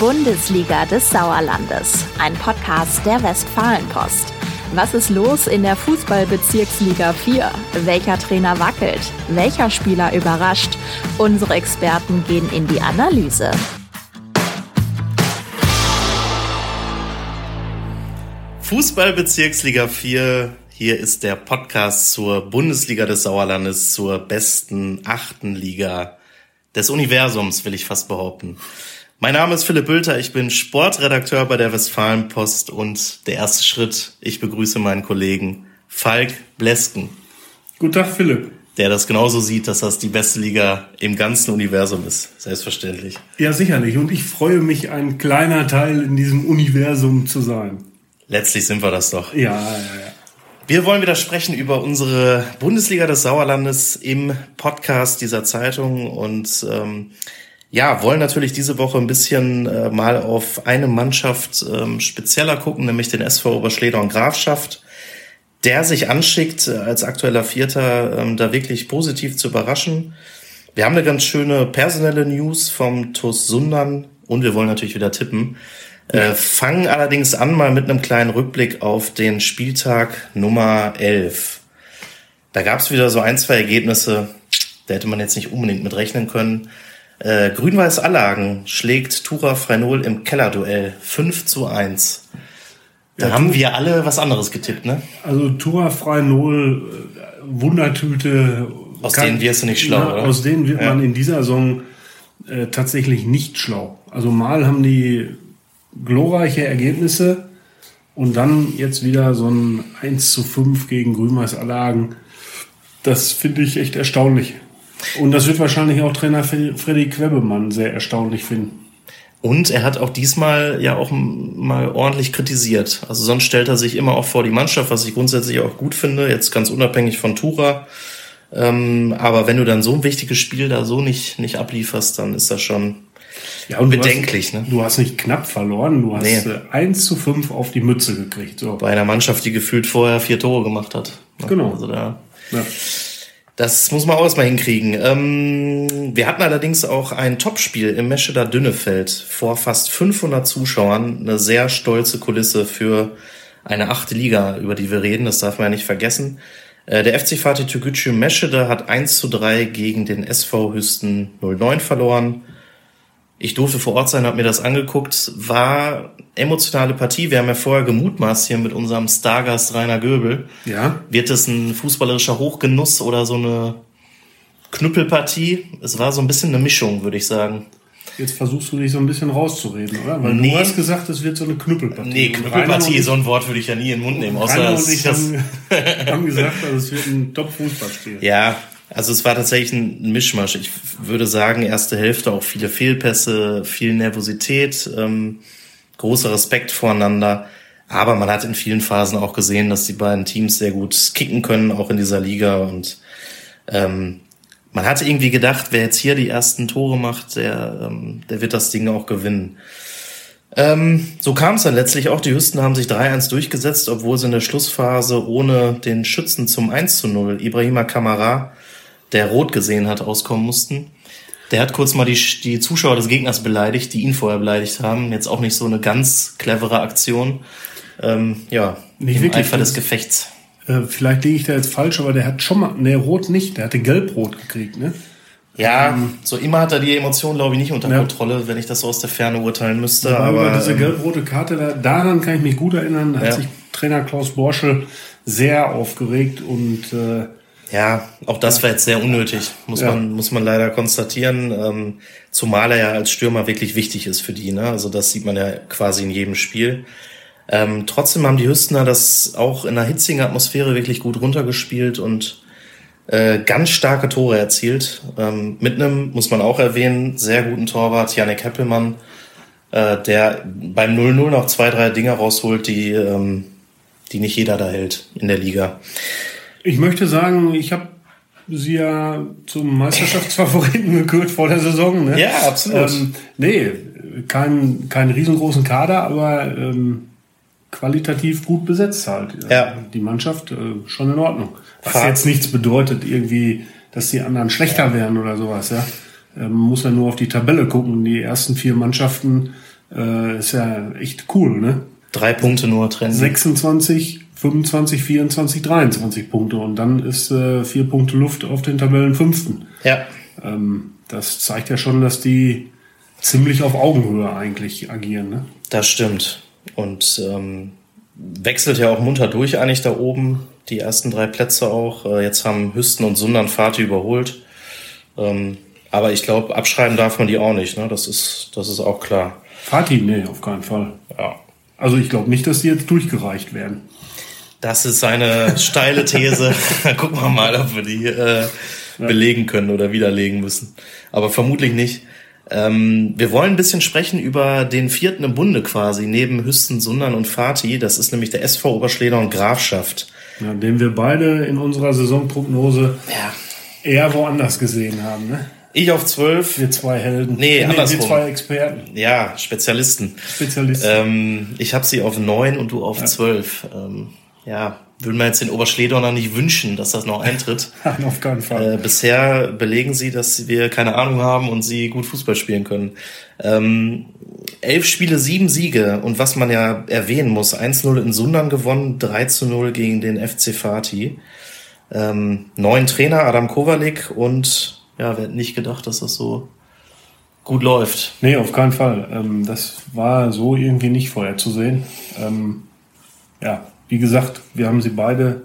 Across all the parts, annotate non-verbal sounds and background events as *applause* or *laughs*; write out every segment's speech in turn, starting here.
Bundesliga des Sauerlandes, ein Podcast der Westfalenpost. Was ist los in der Fußballbezirksliga 4? Welcher Trainer wackelt? Welcher Spieler überrascht? Unsere Experten gehen in die Analyse. Fußballbezirksliga 4. Hier ist der Podcast zur Bundesliga des Sauerlandes, zur besten achten Liga des Universums, will ich fast behaupten. Mein Name ist Philipp Bülter, ich bin Sportredakteur bei der Westfalenpost und der erste Schritt, ich begrüße meinen Kollegen Falk Blesken. Guten Tag, Philipp. Der das genauso sieht, dass das die beste Liga im ganzen Universum ist. Selbstverständlich. Ja, sicherlich. Und ich freue mich, ein kleiner Teil in diesem Universum zu sein. Letztlich sind wir das doch. Ja, ja, ja. Wir wollen wieder sprechen über unsere Bundesliga des Sauerlandes im Podcast dieser Zeitung und ähm, ja, wollen natürlich diese Woche ein bisschen äh, mal auf eine Mannschaft ähm, spezieller gucken, nämlich den SV Oberschleder und Grafschaft, der sich anschickt, äh, als aktueller Vierter ähm, da wirklich positiv zu überraschen. Wir haben eine ganz schöne personelle News vom TuS Sundern und wir wollen natürlich wieder tippen. Äh, fangen allerdings an mal mit einem kleinen Rückblick auf den Spieltag Nummer 11. Da gab es wieder so ein, zwei Ergebnisse, da hätte man jetzt nicht unbedingt mit rechnen können. Äh, Grün-Weiß Allagen schlägt Tura Freinol im Kellerduell 5 zu 1. Da ja, haben wir alle was anderes getippt, ne? Also Tura Freinol, äh, Wundertüte. Aus kann, denen wirst du nicht schlau, ja, oder? Aus denen wird ja. man in dieser Saison äh, tatsächlich nicht schlau. Also mal haben die glorreiche Ergebnisse und dann jetzt wieder so ein 1 zu 5 gegen Grün-Weiß Allagen. Das finde ich echt erstaunlich. Und das wird wahrscheinlich auch Trainer Freddy Quebemann sehr erstaunlich finden. Und er hat auch diesmal ja auch mal ordentlich kritisiert. Also sonst stellt er sich immer auch vor die Mannschaft, was ich grundsätzlich auch gut finde, jetzt ganz unabhängig von Tura. Ähm, aber wenn du dann so ein wichtiges Spiel da so nicht, nicht ablieferst, dann ist das schon ja, und bedenklich. Du hast, ne? du hast nicht knapp verloren, du hast nee. 1 zu 5 auf die Mütze gekriegt. So. Bei einer Mannschaft, die gefühlt vorher vier Tore gemacht hat. Genau. Also da, ja. Das muss man auch erstmal hinkriegen. Ähm, wir hatten allerdings auch ein Topspiel im Mescheder Dünnefeld vor fast 500 Zuschauern. Eine sehr stolze Kulisse für eine achte Liga, über die wir reden. Das darf man ja nicht vergessen. Äh, der FC Fatih Türkgücü Meschede hat 1 zu 3 gegen den SV Hüsten 09 verloren. Ich durfte vor Ort sein, habe mir das angeguckt. War emotionale Partie. Wir haben ja vorher gemutmaßt hier mit unserem Stargast Rainer Göbel. Ja. Wird es ein fußballerischer Hochgenuss oder so eine Knüppelpartie? Es war so ein bisschen eine Mischung, würde ich sagen. Jetzt versuchst du dich so ein bisschen rauszureden, oder? Weil nee. du hast gesagt, es wird so eine Knüppelpartie. Nee, Knüppelpartie, so ein Wort würde ich ja nie in den Mund nehmen. Außer Rainer und ich haben, *laughs* haben gesagt, also es wird ein Top-Fußballspiel. Ja, also es war tatsächlich ein Mischmasch. Ich würde sagen, erste Hälfte auch viele Fehlpässe, viel Nervosität, ähm, großer Respekt voreinander. Aber man hat in vielen Phasen auch gesehen, dass die beiden Teams sehr gut kicken können, auch in dieser Liga. Und ähm, man hatte irgendwie gedacht, wer jetzt hier die ersten Tore macht, der, ähm, der wird das Ding auch gewinnen. Ähm, so kam es dann letztlich auch. Die Hüsten haben sich 3-1 durchgesetzt, obwohl sie in der Schlussphase ohne den Schützen zum 1 zu 0, Ibrahima Kamara, der rot gesehen hat, auskommen mussten. Der hat kurz mal die, die Zuschauer des Gegners beleidigt, die ihn vorher beleidigt haben. Jetzt auch nicht so eine ganz clevere Aktion. Ähm, ja, nicht im wirklich Eifer des Gefechts. Äh, vielleicht liege ich da jetzt falsch, aber der hat schon mal, ne, rot nicht, der hatte gelb-rot gekriegt, ne? Ja, ähm, so immer hat er die Emotionen, glaube ich, nicht unter ja. Kontrolle, wenn ich das so aus der Ferne urteilen müsste. Aber, aber diese ähm, gelb-rote Karte, da, daran kann ich mich gut erinnern, da ja. hat sich Trainer Klaus Borschel sehr aufgeregt und äh, ja, auch das war jetzt sehr unnötig, muss ja. man muss man leider konstatieren. Ähm, zumal er ja als Stürmer wirklich wichtig ist für die. Ne? Also das sieht man ja quasi in jedem Spiel. Ähm, trotzdem haben die Hüstener das auch in einer hitzigen Atmosphäre wirklich gut runtergespielt und äh, ganz starke Tore erzielt. Ähm, mit einem, muss man auch erwähnen, sehr guten Torwart, Janik Heppelmann, äh, der beim 0-0 noch zwei, drei Dinge rausholt, die, ähm, die nicht jeder da hält in der Liga. Ich möchte sagen, ich habe sie ja zum Meisterschaftsfavoriten *laughs* gekürt vor der Saison. Ne? Ja, absolut. Ähm, nee, kein, kein riesengroßen Kader, aber ähm, qualitativ gut besetzt halt. Ja. Die Mannschaft äh, schon in Ordnung. Was Fahrt. jetzt nichts bedeutet, irgendwie, dass die anderen schlechter werden oder sowas. Ja, ähm, muss ja nur auf die Tabelle gucken. Die ersten vier Mannschaften Äh, ist ja echt cool, ne? Drei Punkte nur trennen. 26, 25, 24, 23 Punkte und dann ist äh, vier Punkte Luft auf den Tabellenfünften. Ja. Ähm, das zeigt ja schon, dass die ziemlich auf Augenhöhe eigentlich agieren. Ne? Das stimmt. Und ähm, wechselt ja auch munter durch eigentlich da oben. Die ersten drei Plätze auch. Äh, jetzt haben Hüsten und Sundern Fati überholt. Ähm, aber ich glaube, abschreiben darf man die auch nicht. Ne? Das, ist, das ist auch klar. Fati, nee, auf keinen Fall. Ja. Also ich glaube nicht, dass die jetzt durchgereicht werden. Das ist eine steile These. *laughs* *laughs* Gucken wir mal, ob wir die äh, belegen können oder widerlegen müssen. Aber vermutlich nicht. Ähm, wir wollen ein bisschen sprechen über den vierten im Bunde quasi, neben Hüsten, Sundern und Fatih. Das ist nämlich der SV Oberschleder und Grafschaft. Ja, den wir beide in unserer Saisonprognose Ja. eher woanders gesehen haben. Ne? Ich auf zwölf. Wir zwei Helden. Nee, wir andersrum. zwei Experten, Ja, Spezialisten. Spezialisten. Ähm, ich habe sie auf neun und du auf zwölf. Ähm, ja, würden wir jetzt den Oberschledorner nicht wünschen, dass das noch eintritt. *laughs* Nein, auf keinen Fall. Äh, bisher belegen sie, dass wir keine Ahnung haben und sie gut Fußball spielen können. Ähm, elf Spiele, sieben Siege und was man ja erwähnen muss, 1-0 in Sundern gewonnen, 3-0 gegen den FC Fatih. Ähm, neun Trainer, Adam Kowalik und ja, wer hätte nicht gedacht, dass das so gut läuft. Nee, auf keinen Fall. Ähm, das war so irgendwie nicht vorherzusehen. Ähm, ja, wie gesagt, wir haben sie beide,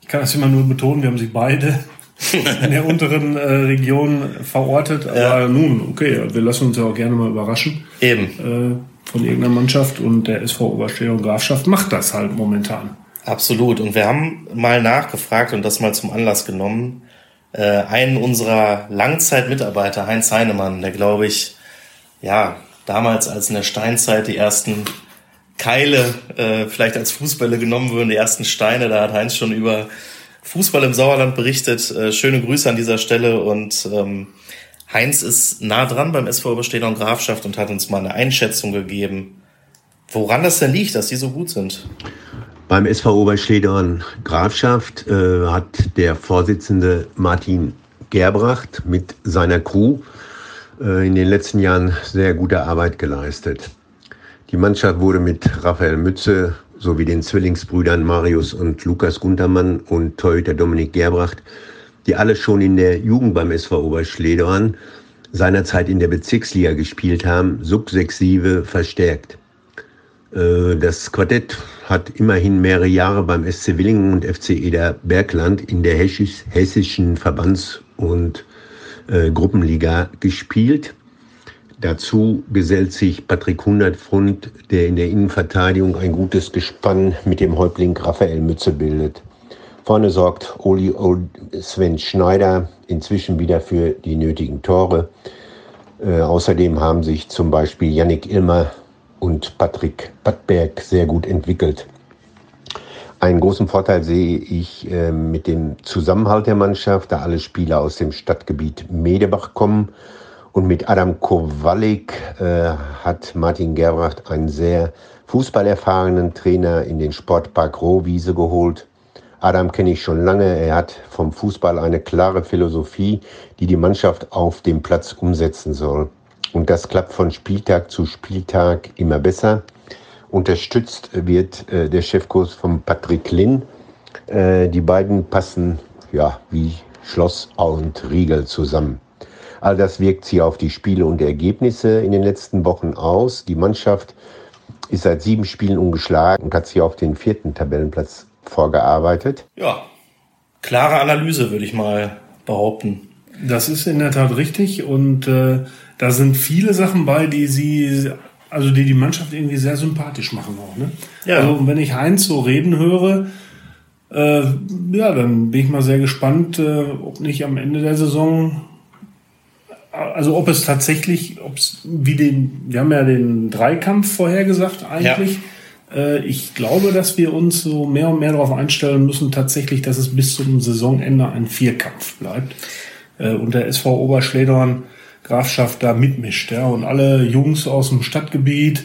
ich kann das immer nur betonen, wir haben sie beide *laughs* in der unteren äh, Region verortet. Aber Ja. nun, okay, wir lassen uns ja auch gerne mal überraschen Eben. äh, von irgendeiner Mannschaft und der SV Oberstehung und Grafschaft macht das halt momentan. Absolut. Und wir haben mal nachgefragt und das mal zum Anlass genommen. Äh, einen unserer Langzeitmitarbeiter, Heinz Heinemann, der glaube ich, ja, damals als in der Steinzeit die ersten Keile äh, vielleicht als Fußbälle genommen wurden, die ersten Steine, da hat Heinz schon über Fußball im Sauerland berichtet. Äh, schöne Grüße an dieser Stelle und ähm, Heinz ist nah dran beim SV Oberstehner und Grafschaft und hat uns mal eine Einschätzung gegeben, woran das denn liegt, dass die so gut sind. Beim SV Oberschledern Grafschaft äh, hat der Vorsitzende Martin Gerbracht mit seiner Crew äh, in den letzten Jahren sehr gute Arbeit geleistet. Die Mannschaft wurde mit Raphael Mütze sowie den Zwillingsbrüdern Marius und Lukas Guntermann und Torhüter Dominik Gerbracht, die alle schon in der Jugend beim SV Oberschledern seinerzeit in der Bezirksliga gespielt haben, sukzessive verstärkt. Äh, Das Quartett hat immerhin mehrere Jahre beim SC Willingen und FC Eder Bergland in der hessisch- hessischen Verbands- und äh, Gruppenliga gespielt. Dazu gesellt sich Patrick Hundertpfund, der in der Innenverteidigung ein gutes Gespann mit dem Häuptling Raphael Mütze bildet. Vorne sorgt Oli O- Sven Schneider inzwischen wieder für die nötigen Tore. Äh, außerdem haben sich zum Beispiel Yannick Ilmer und Patrick Pattberg sehr gut entwickelt. Einen großen Vorteil sehe ich äh, mit dem Zusammenhalt der Mannschaft, da alle Spieler aus dem Stadtgebiet Medebach kommen. Und mit Adam Kowalik äh, hat Martin Gerbracht einen sehr fußballerfahrenen Trainer in den Sportpark Rohwiese geholt. Adam kenne ich schon lange. Er hat vom Fußball eine klare Philosophie, die die Mannschaft auf dem Platz umsetzen soll. Und das klappt von Spieltag zu Spieltag immer besser. Unterstützt wird äh, der Chefkurs von Patrick Lin. Äh, die beiden passen ja wie Schloss und Riegel zusammen. All das wirkt sich auf die Spiele und Ergebnisse in den letzten Wochen aus. Die Mannschaft ist seit sieben Spielen ungeschlagen und hat sich auf den vierten Tabellenplatz vorgearbeitet. Ja, klare Analyse, würde ich mal behaupten. Das ist in der Tat richtig und äh, da sind viele Sachen bei, die sie, also die die Mannschaft irgendwie sehr sympathisch machen auch. Ne? Ja. Also wenn ich Heinz so reden höre, äh, ja, dann bin ich mal sehr gespannt, äh, ob nicht am Ende der Saison, also ob es tatsächlich, ob es wie den, wir haben ja den Dreikampf vorhergesagt eigentlich. Äh, Ich glaube, dass wir uns so mehr und mehr darauf einstellen müssen, tatsächlich, dass es bis zum Saisonende ein Vierkampf bleibt äh, und der SV Oberschledorn Grafschaft da mitmischt. Ja, und alle Jungs aus dem Stadtgebiet,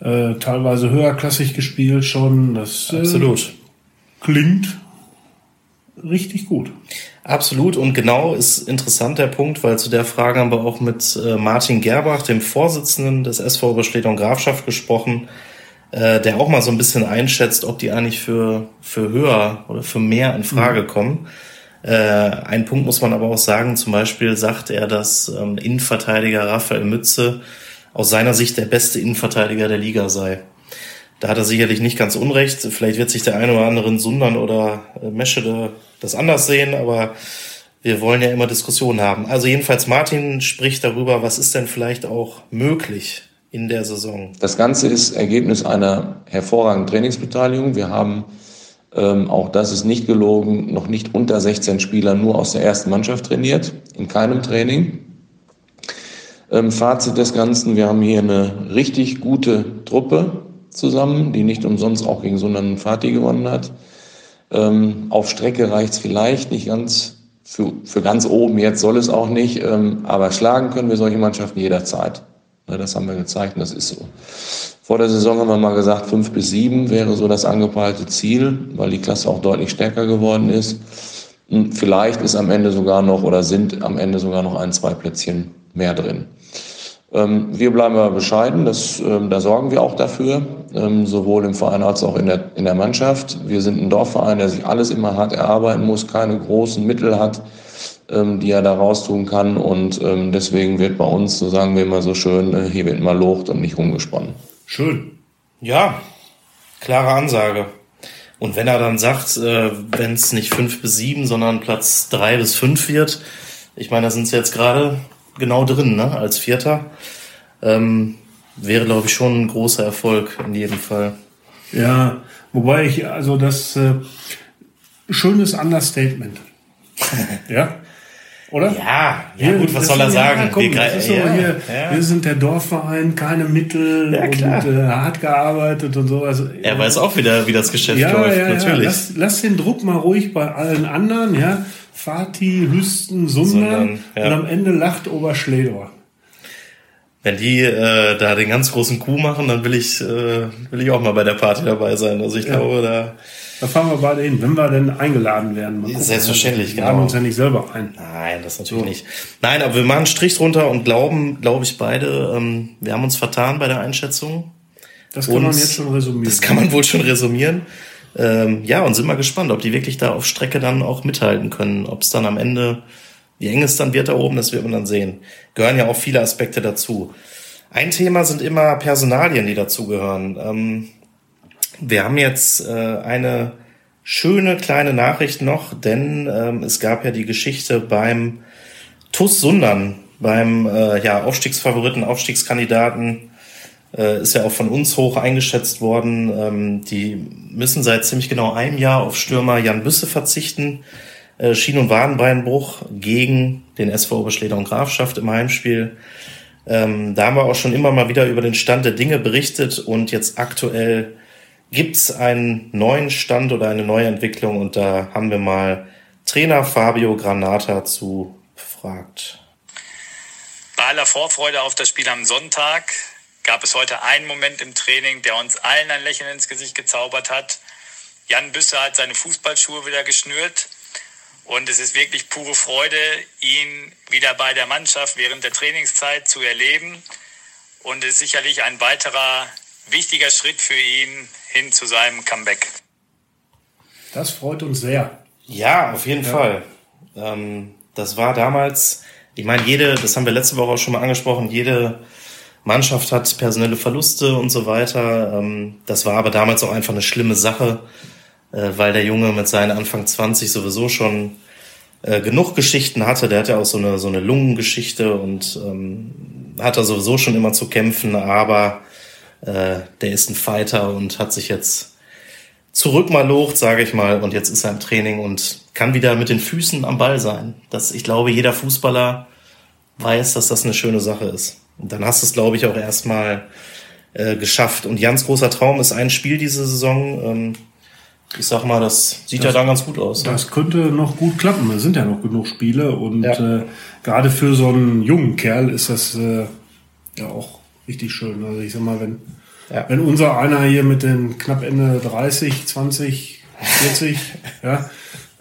äh, teilweise höherklassig gespielt schon. Das Absolut. klingt richtig gut. Absolut und genau ist interessant der Punkt, weil zu der Frage haben wir auch mit äh, Martin Gerbach, dem Vorsitzenden des SV Oberschleder und Grafschaft gesprochen, äh, der auch mal so ein bisschen einschätzt, ob die eigentlich für, für höher oder für mehr in Frage mhm. kommen. Äh, ein Punkt muss man aber auch sagen, zum Beispiel sagt er, dass ähm, Innenverteidiger Raphael Mütze aus seiner Sicht der beste Innenverteidiger der Liga sei. Da hat er sicherlich nicht ganz unrecht. Vielleicht wird sich der eine oder andere in Sundern oder äh, Meschede das anders sehen, aber wir wollen ja immer Diskussionen haben. Also jedenfalls Martin spricht darüber, was ist denn vielleicht auch möglich in der Saison. Das Ganze ist Ergebnis einer hervorragenden Trainingsbeteiligung. Wir haben, ähm, auch das ist nicht gelogen, noch nicht unter 16 Spieler nur aus der ersten Mannschaft trainiert, in keinem Training. Ähm, Fazit des Ganzen, wir haben hier eine richtig gute Truppe zusammen, die nicht umsonst auch gegen und Fatih gewonnen hat. Ähm, auf Strecke reicht's vielleicht nicht ganz für, für ganz oben, jetzt soll es auch nicht, ähm, aber schlagen können wir solche Mannschaften jederzeit. Ne, das haben wir gezeigt und das ist so. Vor der Saison haben wir mal gesagt, fünf bis sieben wäre so das angepeilte Ziel, weil die Klasse auch deutlich stärker geworden ist. Und vielleicht ist am Ende sogar noch oder sind am Ende sogar noch ein, zwei Plätzchen mehr drin. Ähm, wir bleiben aber bescheiden, das, ähm, da sorgen wir auch dafür, ähm, sowohl im Verein als auch in der, in der Mannschaft. Wir sind ein Dorfverein, der sich alles immer hart erarbeiten muss, keine großen Mittel hat, die er da raustun kann. Und deswegen wird bei uns, so sagen wir immer so schön, äh, hier wird immer locht und nicht rumgesponnen. Schön. Ja, klare Ansage. Und wenn er dann sagt, äh, wenn es nicht fünf bis sieben, sondern Platz drei bis fünf wird, ich meine, da sind sie jetzt gerade genau drin, ne, als Vierter. Ähm, wäre, glaube ich, schon ein großer Erfolg in jedem Fall. Ja, wobei ich, also das äh, schönes Understatement. *laughs* ja? Oder? Ja, ja gut, was soll er sagen? Ja, komm, wir, so, ja, hier, ja. wir sind der Dorfverein, keine Mittel und äh, hart gearbeitet und so. Also, er weiß auch wieder, wie das Geschäft läuft, natürlich. Lass, lass den Druck mal ruhig bei allen anderen, ja. Fatih, Hüsten, Sundern, und am Ende lacht Oberschledor. Wenn die äh, da den ganz großen Coup machen, dann will ich, äh, will ich auch mal bei der Party dabei sein. Also ich glaube, da da fahren wir beide hin, wenn wir denn eingeladen werden. Gucken, Selbstverständlich, wir genau. laden uns ja nicht selber ein. Nein, das natürlich so. nicht. Nein, aber wir machen einen Strich drunter und glauben, glaube ich, beide, ähm, wir haben uns vertan bei der Einschätzung. Das kann und man jetzt schon resümieren. Das kann man wohl schon resümieren. Ähm, ja, und sind mal gespannt, ob die wirklich da auf Strecke dann auch mithalten können. Ob es dann am Ende, wie eng es dann wird da oben, das wird man dann sehen. Gehören ja auch viele Aspekte dazu. Ein Thema sind immer Personalien, die dazugehören. Ähm, wir haben jetzt äh, eine schöne kleine Nachricht noch, denn ähm, es gab ja die Geschichte beim TUS Sundern, beim äh, ja, Aufstiegsfavoriten, Aufstiegskandidaten, äh, ist ja auch von uns hoch eingeschätzt worden. Ähm, die müssen seit ziemlich genau einem Jahr auf Stürmer Jan Büsse verzichten. Äh, Schien- und Wadenbeinbruch gegen den SV Oberschleder und Grafschaft im Heimspiel. Ähm, da haben wir auch schon immer mal wieder über den Stand der Dinge berichtet und jetzt aktuell Gibt es einen neuen Stand oder eine neue Entwicklung? Und da haben wir mal Trainer Fabio Granata zu befragt. Bei aller Vorfreude auf das Spiel am Sonntag gab es heute einen Moment im Training, der uns allen ein Lächeln ins Gesicht gezaubert hat. Jan Büsser hat seine Fußballschuhe wieder geschnürt. Und es ist wirklich pure Freude, ihn wieder bei der Mannschaft während der Trainingszeit zu erleben. Und es ist sicherlich ein weiterer wichtiger Schritt für ihn hin zu seinem Comeback. Das freut uns sehr. Ja, auf jeden ja. Fall. Ähm, das war damals, ich meine, jede, das haben wir letzte Woche auch schon mal angesprochen, jede Mannschaft hat personelle Verluste und so weiter. Ähm, das war aber damals auch einfach eine schlimme Sache, äh, weil der Junge mit seinen Anfang 20 sowieso schon äh, genug Geschichten hatte. Der hatte ja auch so eine, so eine Lungengeschichte und ähm, hat da sowieso schon immer zu kämpfen, aber äh, der ist ein Fighter und hat sich jetzt zurück mal locht, sage ich mal, und jetzt ist er im Training und kann wieder mit den Füßen am Ball sein. Das, ich glaube, jeder Fußballer weiß, dass das eine schöne Sache ist. Und dann hast du es, glaube ich, auch erstmal äh, geschafft. Und Jans großer Traum ist ein Spiel diese Saison. Ähm, ich sag mal, das sieht das, ja dann ganz gut aus. Ne? Das ne? könnte noch gut klappen. Es sind ja noch genug Spiele und ja. äh, gerade für so einen jungen Kerl ist das äh, ja auch richtig schön. Also ich sag mal, wenn, ja. wenn unser einer hier mit den knapp Ende 30, 20, 40, ja,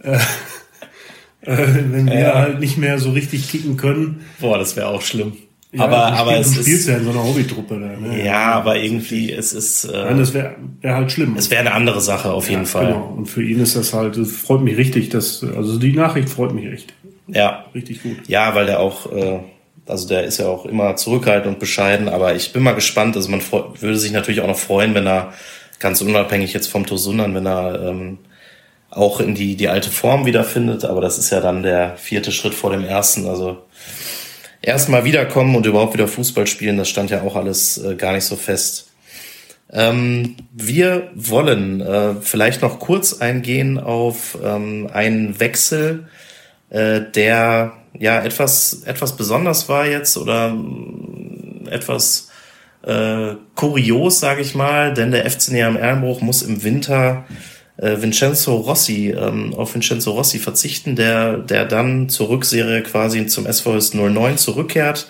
äh, *laughs* äh, wenn wir ja. halt nicht mehr so richtig kicken können. Boah, das wäre auch schlimm. Ja, aber aber es du spielst ist ja in so einer Hobbytruppe da. Ne? ja, aber irgendwie es ist äh, Nein, das wäre wär halt schlimm. es wäre eine andere Sache auf jeden Fall. Genau. Und für ihn ist das halt, es freut mich richtig, dass, also die Nachricht freut mich echt. Ja, Richtig gut. Ja, weil der auch, äh, also der ist ja auch immer zurückhaltend und bescheiden, aber ich bin mal gespannt. Also man würde sich natürlich auch noch freuen, wenn er ganz unabhängig jetzt vom Tosundan, wenn er ähm, auch in die, die alte Form wiederfindet, aber das ist ja dann der vierte Schritt vor dem ersten. Also erstmal wiederkommen und überhaupt wieder Fußball spielen, das stand ja auch alles äh, gar nicht so fest. Ähm, wir wollen äh, vielleicht noch kurz eingehen auf ähm, einen Wechsel, äh, der ja etwas etwas besonders war jetzt oder mm, etwas äh, kurios, sage ich mal, denn der FC Neam Erlenbruch muss im Winter äh, Vincenzo Rossi ähm, auf Vincenzo Rossi verzichten, der der dann zur Rückserie quasi zum SVS 09 zurückkehrt.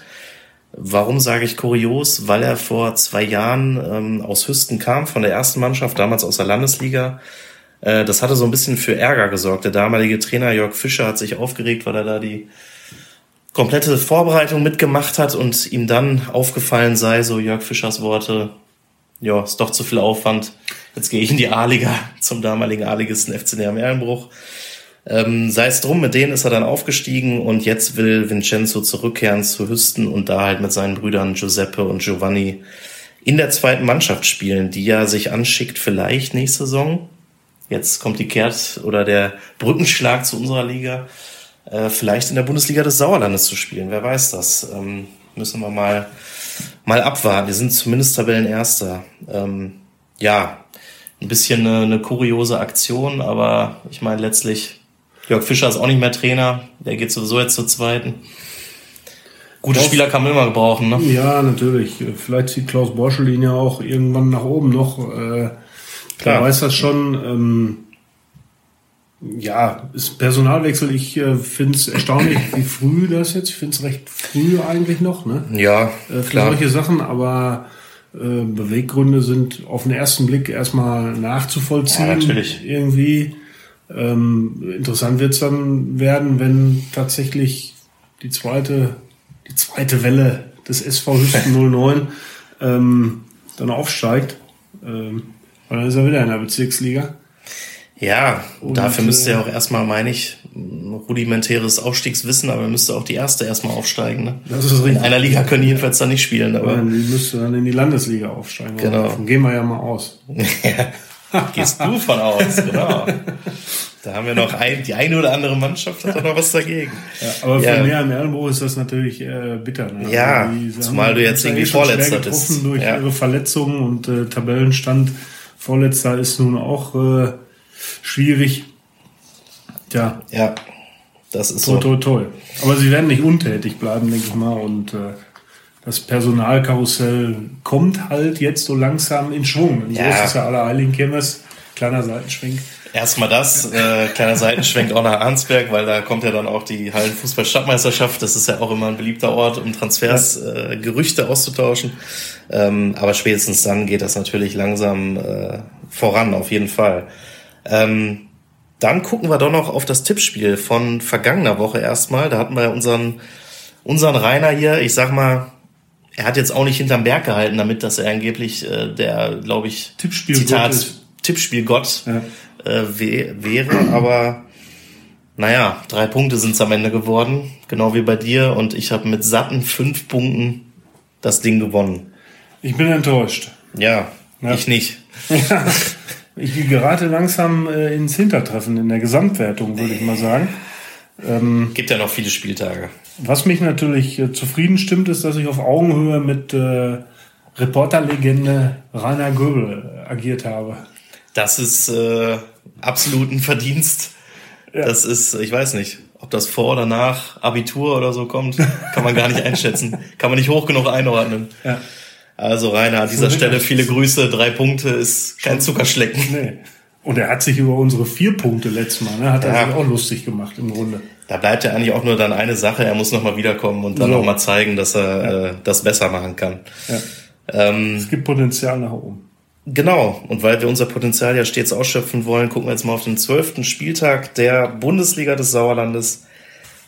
Warum sage ich kurios? Weil er vor zwei Jahren ähm, aus Hüsten kam, von der ersten Mannschaft, damals aus der Landesliga. Äh, das hatte so ein bisschen für Ärger gesorgt. Der damalige Trainer Jörg Fischer hat sich aufgeregt, weil er da die komplette Vorbereitung mitgemacht hat und ihm dann aufgefallen sei, so Jörg Fischers Worte, ja, ist doch zu viel Aufwand. Jetzt gehe ich in die A-Liga zum damaligen A-Ligisten FC Neam Erlenbruch. Ähm, sei es drum, mit denen ist er dann aufgestiegen und jetzt will Vincenzo zurückkehren zu Hüsten und da halt mit seinen Brüdern Giuseppe und Giovanni in der zweiten Mannschaft spielen, die ja sich anschickt, vielleicht nächste Saison. Jetzt kommt die Kehrt oder der Brückenschlag zu unserer Liga, äh, vielleicht in der Bundesliga des Sauerlandes zu spielen. Wer weiß das? Ähm, müssen wir mal, mal abwarten. Wir sind zumindest Tabellenerster. Ähm, ja, ein bisschen eine, eine kuriose Aktion, aber ich meine letztlich, Jörg Fischer ist auch nicht mehr Trainer, der geht sowieso jetzt zur zweiten. Gute Doch. Spieler kann man immer gebrauchen, ne? Ja, natürlich. Vielleicht zieht Klaus Borschel ihn ja auch irgendwann nach oben noch. Äh, Klar. Klar. weiß das schon. Ähm, ja, ist Personalwechsel. Ich äh, finde es erstaunlich, wie früh das jetzt. Ich finde es recht früh eigentlich noch, ne? Ja, Äh, für klar. solche Sachen, aber äh, Beweggründe sind auf den ersten Blick erstmal nachzuvollziehen. Ja, natürlich. Irgendwie. Ähm, interessant wird es dann werden, wenn tatsächlich die zweite, die zweite Welle des SV Hüsten 09 ähm, dann aufsteigt. Ähm, weil dann ist er wieder in der Bezirksliga. Ja, Und, dafür müsste äh, ja auch erstmal, meine ich, rudimentäres Aufstiegswissen, aber müsste auch die erste erstmal aufsteigen. Ne? Das ist In richtig. einer Liga können die jedenfalls dann nicht spielen, aber Die müsste dann in die Landesliga aufsteigen. Genau. Davon gehen wir ja mal aus. *laughs* gehst du von aus, genau. Da haben wir noch ein, die eine oder andere Mannschaft hat da noch was dagegen. Ja, aber für Ja. mehr im ist das natürlich äh, bitter. Ne? Ja, Also zumal du jetzt irgendwie Vorletzter bist. durch Ja. ihre Verletzungen und äh, Tabellenstand. Vorletzter ist nun auch äh, schwierig. Tja, Ja, das ist toi, so. toi, toi. Aber sie werden nicht untätig bleiben, denke ich mal. Und äh, das Personalkarussell kommt halt jetzt so langsam in Schwung. Und Ja. So ist es ja aller Heiligen Kirmes. Kleiner Seitenschwenk. Erstmal das, äh, kleiner Seitenschwenk auch nach Arnsberg, weil da kommt ja dann auch die Hallenfußball-Stadtmeisterschaft. Das ist ja auch immer ein beliebter Ort, um Transfers, äh, Gerüchte auszutauschen. Ähm, aber spätestens dann geht das natürlich langsam äh, voran, auf jeden Fall. Ähm, dann gucken wir doch noch auf das Tippspiel von vergangener Woche erstmal. Da hatten wir unseren, unseren Rainer hier, ich sag mal, er hat jetzt auch nicht hinterm Berg gehalten damit, dass er angeblich äh, der, glaube ich, Tippspielgott Zitat. Tippspielgott Ja. äh, wäre, aber naja, drei Punkte sind es am Ende geworden, genau wie bei dir. Und ich habe mit satten fünf Punkten das Ding gewonnen. Ich bin enttäuscht. Ja, Ja. ich nicht. Ja, *laughs* ich gerate langsam äh, ins Hintertreffen in der Gesamtwertung, würde ich mal sagen. Gibt ja noch viele Spieltage. Was mich natürlich äh, zufrieden stimmt, ist, dass ich auf Augenhöhe mit äh, Reporterlegende Rainer Göbel äh, agiert habe. Das ist äh, absolut ein Verdienst. Das ist, ich weiß nicht, ob das vor oder nach Abitur oder so kommt, kann man gar nicht einschätzen. *laughs* Kann man nicht hoch genug einordnen. Ja. Also Rainer, an dieser Stelle viele Grüße. Drei Punkte ist kein Zuckerschlecken. Nee. Und er hat sich über unsere vier Punkte letztes Mal, ne, hat er Ja. sich auch lustig gemacht im Grunde. Da bleibt ja eigentlich auch nur dann eine Sache, er muss nochmal wiederkommen und dann So. nochmal zeigen, dass er äh, das besser machen kann. Ja. Ähm, Es gibt Potenzial nach oben. genau, und weil wir unser Potenzial ja stets ausschöpfen wollen, gucken wir jetzt mal auf den zwölften Spieltag der Bundesliga des Sauerlandes.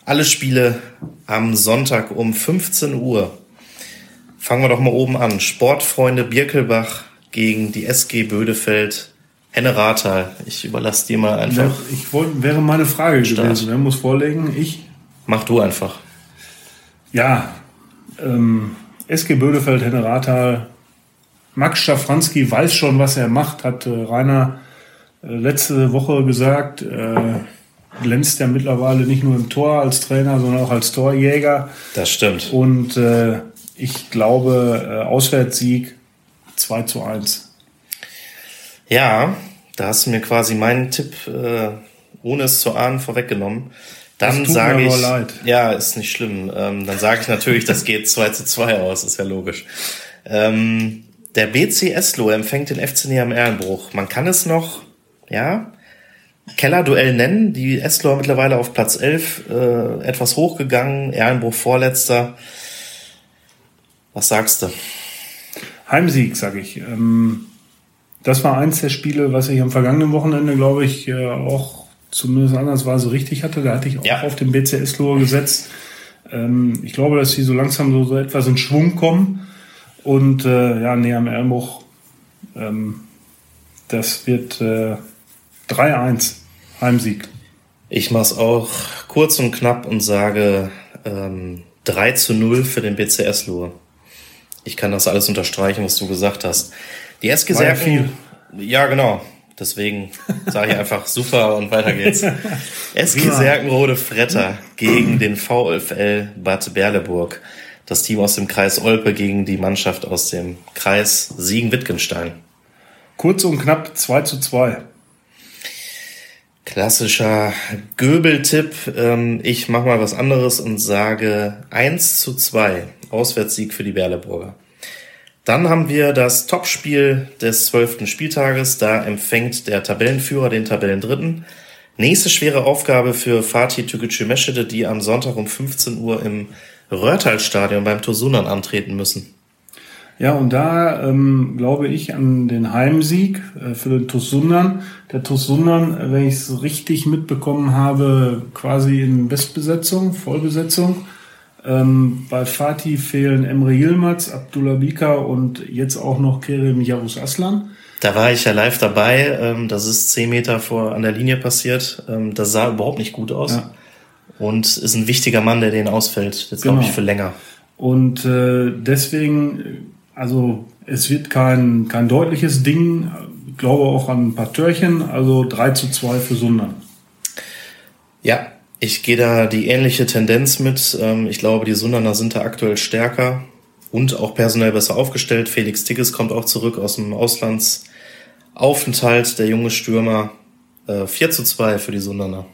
Alle Spiele am Sonntag um 15 Uhr. Fangen wir doch mal oben an. Sportfreunde Birkelbach gegen die SG Bödefeld. Henne Rathal. Ich überlasse dir mal einfach. Ich wollte, wäre meine Frage Start. gewesen. Wer muss vorlegen? Ich? Mach du einfach. Ja, ähm, SG Bödefeld, Henne Rathal. Max Schafranski weiß schon, was er macht, hat äh, Rainer äh, letzte Woche gesagt. Äh, glänzt ja mittlerweile nicht nur im Tor als Trainer, sondern auch als Torjäger. Das stimmt. Und äh, ich glaube, äh, Auswärtssieg 2 zu 1. Ja, da hast du mir quasi meinen Tipp, äh, ohne es zu ahnen, vorweggenommen. Dann sage ich, leid. ja, ist nicht schlimm. Ähm, dann sage ich natürlich, das geht *laughs* 2 zu 2 aus, ist ja logisch. Ähm, der BC Eslo empfängt den FC am Ehrenbruch. Man kann es noch, ja, Kellerduell nennen. Die Eslo mittlerweile auf Platz 11 äh, etwas hochgegangen. Ehrenbruch vorletzter. Was sagst du? Heimsieg, sage ich. Ähm, das war eins der Spiele, was ich am vergangenen Wochenende, glaube ich, äh, auch zumindest andersweise richtig hatte. Da hatte ich auch ja. auf den BCS Lohr gesetzt. Ähm, ich glaube, dass sie so langsam so, so etwas in Schwung kommen. Und äh, ja, näher am Elmbuch, ähm, das wird äh, 3-1 Heimsieg. Ich mache es auch kurz und knapp und sage ähm, 3 zu 0 für den BCS Lohr. Ich kann das alles unterstreichen, was du gesagt hast. Die SG War Serken, ja, ja, genau. Deswegen sage ich einfach *laughs* super und weiter geht's. SG Serkenrode Fretter gegen den VfL Bad Berleburg. Das Team aus dem Kreis Olpe gegen die Mannschaft aus dem Kreis Siegen-Wittgenstein. Kurz und knapp 2 zu 2. Klassischer Göbel-Tipp. Ähm, ich mache mal was anderes und sage 1 zu 2. Auswärtssieg für die Berleburger. Dann haben wir das Topspiel des zwölften Spieltages. Da empfängt der Tabellenführer den Tabellendritten. Nächste schwere Aufgabe für Fatih Tükücü die am Sonntag um 15 Uhr im Röhrtal-Stadion beim Tosunan antreten müssen. Ja, und da ähm, glaube ich an den Heimsieg äh, für den Tosunan. Der Tosunan, äh, wenn ich es richtig mitbekommen habe, quasi in Bestbesetzung, Vollbesetzung. Ähm, bei Fatih fehlen Emre Yilmaz, Abdullah Bika und jetzt auch noch Kerim Yavuz Aslan. Da war ich ja live dabei. Ähm, das ist zehn Meter vor an der Linie passiert. Ähm, das sah überhaupt nicht gut aus. Ja. Und ist ein wichtiger Mann, der den ausfällt. Jetzt genau. glaube ich für länger. Und äh, deswegen also es wird kein, kein deutliches Ding. Ich glaube auch an ein paar Törchen. Also 3 zu 2 für Sundern. Ja, ich gehe da die ähnliche Tendenz mit. Ähm, ich glaube, die Sunderner sind da aktuell stärker und auch personell besser aufgestellt. Felix Tigges kommt auch zurück aus dem Auslandsaufenthalt, der junge Stürmer. 4 äh, zu 2 für die Sunderner.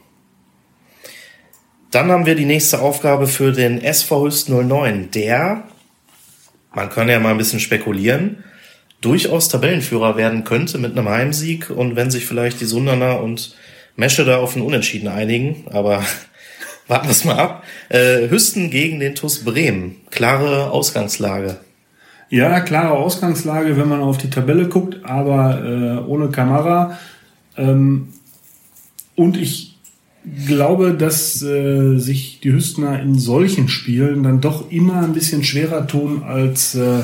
Dann haben wir die nächste Aufgabe für den SV Hüst 09, der man kann ja mal ein bisschen spekulieren, durchaus Tabellenführer werden könnte mit einem Heimsieg und wenn sich vielleicht die Sunderner und Mesche da auf einen Unentschieden einigen, aber *laughs* warten wir es mal ab. Äh, Hüsten gegen den TuS Bremen. Klare Ausgangslage. Ja, klare Ausgangslage, wenn man auf die Tabelle guckt, aber äh, ohne Kamera. Ähm, und ich glaube, dass äh, sich die Hüstner in solchen Spielen dann doch immer ein bisschen schwerer tun als äh,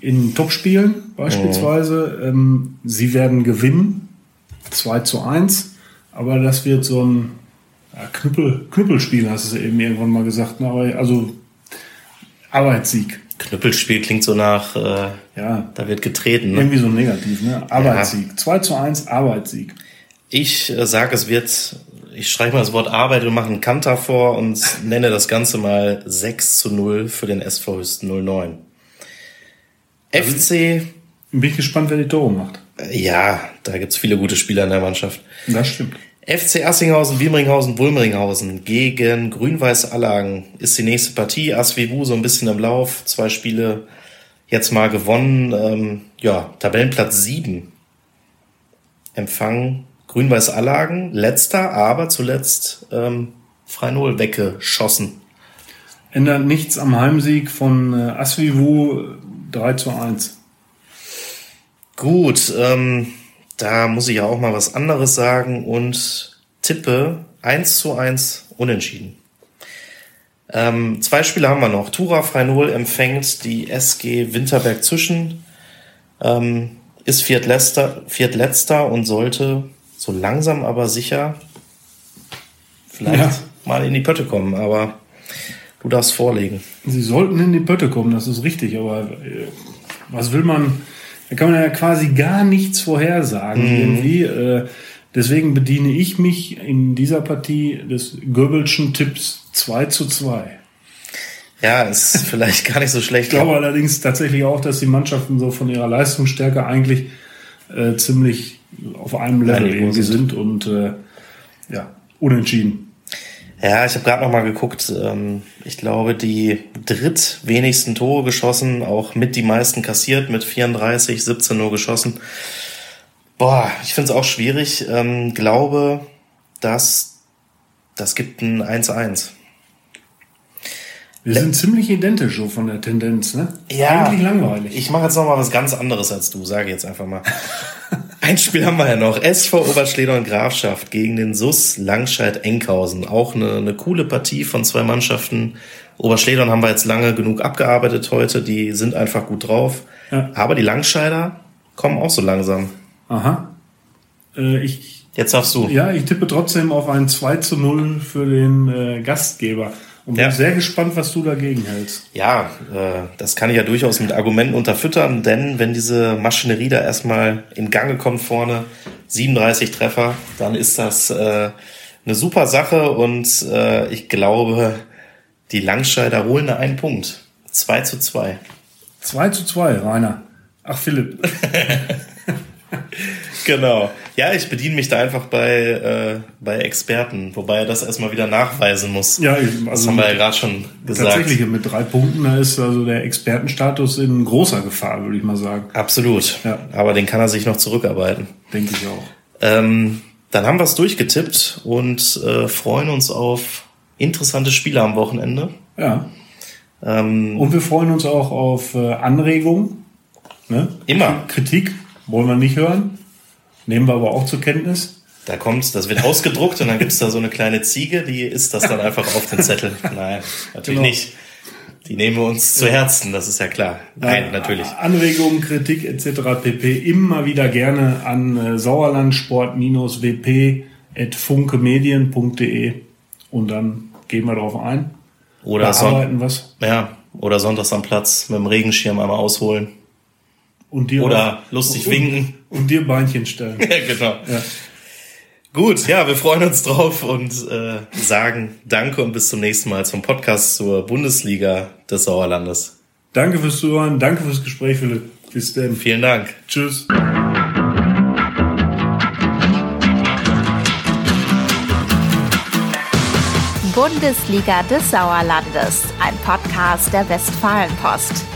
in Topspielen beispielsweise. Oh. Ähm, sie werden gewinnen, 2 zu 1, aber das wird so ein ja, Knüppel, Knüppelspiel, hast du eben irgendwann mal gesagt. Ne? Aber, also Arbeitssieg. Knüppelspiel klingt so nach, äh, ja, da wird getreten. Ne? Irgendwie so negativ, ne? Arbeitssieg. Ja. 2 zu 1, Arbeitssieg. Ich äh, sage, es wird ich schreibe mal das Wort Arbeit und mache einen Kanter vor und nenne das Ganze mal 6 zu 0 für den SV Hüsten 09. Also, FC. Bin ich gespannt, wer die Tore macht. Ja, da gibt's viele gute Spieler in der Mannschaft. Das stimmt. FC Assinghausen, Wilmeringhausen, Wulmeringhausen gegen Grün-Weiß Allagen ist die nächste Partie. Asvivu so ein bisschen im Lauf. Zwei Spiele jetzt mal gewonnen. Ähm, ja, Tabellenplatz 7. Empfangen Grün-Weiß Allagen, letzter, aber zuletzt ähm, 3-0 weggeschossen. Ändert nichts am Heimsieg von äh, Asvivu 3 zu 1. Gut, ähm, da muss ich ja auch mal was anderes sagen und tippe 1 zu 1 unentschieden. Ähm, zwei Spiele haben wir noch. Tura Freinol empfängt die SG Winterberg Zwischen, ähm, ist Viertletzter, Viertletzter und sollte so langsam aber sicher vielleicht ja. mal in die Pötte kommen, aber du darfst vorlegen. Sie sollten in die Pötte kommen, das ist richtig, aber äh, was will man, da kann man ja quasi gar nichts vorhersagen mhm. irgendwie. Äh, deswegen bediene ich mich in dieser Partie des Goebbelschen Tipps 2 zu 2. Ja, ist *laughs* vielleicht gar nicht so schlecht. Ich glaube allerdings tatsächlich auch, dass die Mannschaften so von ihrer Leistungsstärke eigentlich äh, ziemlich auf einem Level irgendwie sind und äh, ja, unentschieden. Ja, ich habe gerade noch mal geguckt. Ähm, ich glaube, die drittwenigsten Tore geschossen, auch mit die meisten kassiert, mit 34, 17 nur geschossen. Boah, ich finde es auch schwierig. Ähm, glaube, dass das gibt ein 1-1. Wir sind ziemlich identisch so von der Tendenz, ne? Ja. Eigentlich langweilig. Ich mache jetzt noch mal was ganz anderes als du, sage jetzt einfach mal. *laughs* Ein Spiel haben wir ja noch. SV Oberschleder und Grafschaft gegen den SUS Langscheid-Enkhausen. Auch eine, eine coole Partie von zwei Mannschaften. Oberschledern haben wir jetzt lange genug abgearbeitet heute. Die sind einfach gut drauf. Ja. Aber die Langscheider kommen auch so langsam. Aha. Äh, ich, jetzt darfst du. Ja, ich tippe trotzdem auf ein 2 zu 0 für den äh, Gastgeber. Und bin ja. sehr gespannt, was du dagegen hältst. Ja, äh, das kann ich ja durchaus mit Argumenten unterfüttern, denn wenn diese Maschinerie da erstmal in Gange kommt vorne, 37 Treffer, dann ist das äh, eine super Sache und äh, ich glaube, die Langscheider holen da einen Punkt. 2 zu 2. 2 zu 2, Rainer. Ach, Philipp. *laughs* *laughs* genau. Ja, ich bediene mich da einfach bei, äh, bei Experten, wobei er das erstmal wieder nachweisen muss. Ja, also das haben wir ja gerade schon gesagt. Tatsächlich, mit drei Punkten, da ist also der Expertenstatus in großer Gefahr, würde ich mal sagen. Absolut. Ja. Aber den kann er sich noch zurückarbeiten. Denke ich auch. Ähm, dann haben wir es durchgetippt und äh, freuen uns auf interessante Spiele am Wochenende. Ja. Ähm, und wir freuen uns auch auf äh, Anregungen. Ne? Immer. Kritik wollen wir nicht hören. Nehmen wir aber auch zur Kenntnis. Da kommt, das wird ausgedruckt und dann gibt's da so eine kleine Ziege, die isst das dann einfach auf den Zettel. Nein, natürlich genau. nicht. Die nehmen wir uns zu Herzen, das ist ja klar. Nein, natürlich. Anregungen, Kritik etc. pp. immer wieder gerne an äh, sauerlandsport-wp.funkemedien.de und dann gehen wir darauf ein. Oder arbeiten was. Ja, oder sonntags am Platz mit dem Regenschirm einmal ausholen. Und dir Oder auch, lustig und, winken. Und dir Beinchen stellen. *laughs* ja, genau. Ja. Gut, ja, wir freuen uns drauf und äh, sagen Danke und bis zum nächsten Mal zum Podcast zur Bundesliga des Sauerlandes. Danke fürs Zuhören, danke fürs Gespräch, Philipp. Bis dann. Vielen Dank. Tschüss. Bundesliga des Sauerlandes, ein Podcast der Westfalenpost.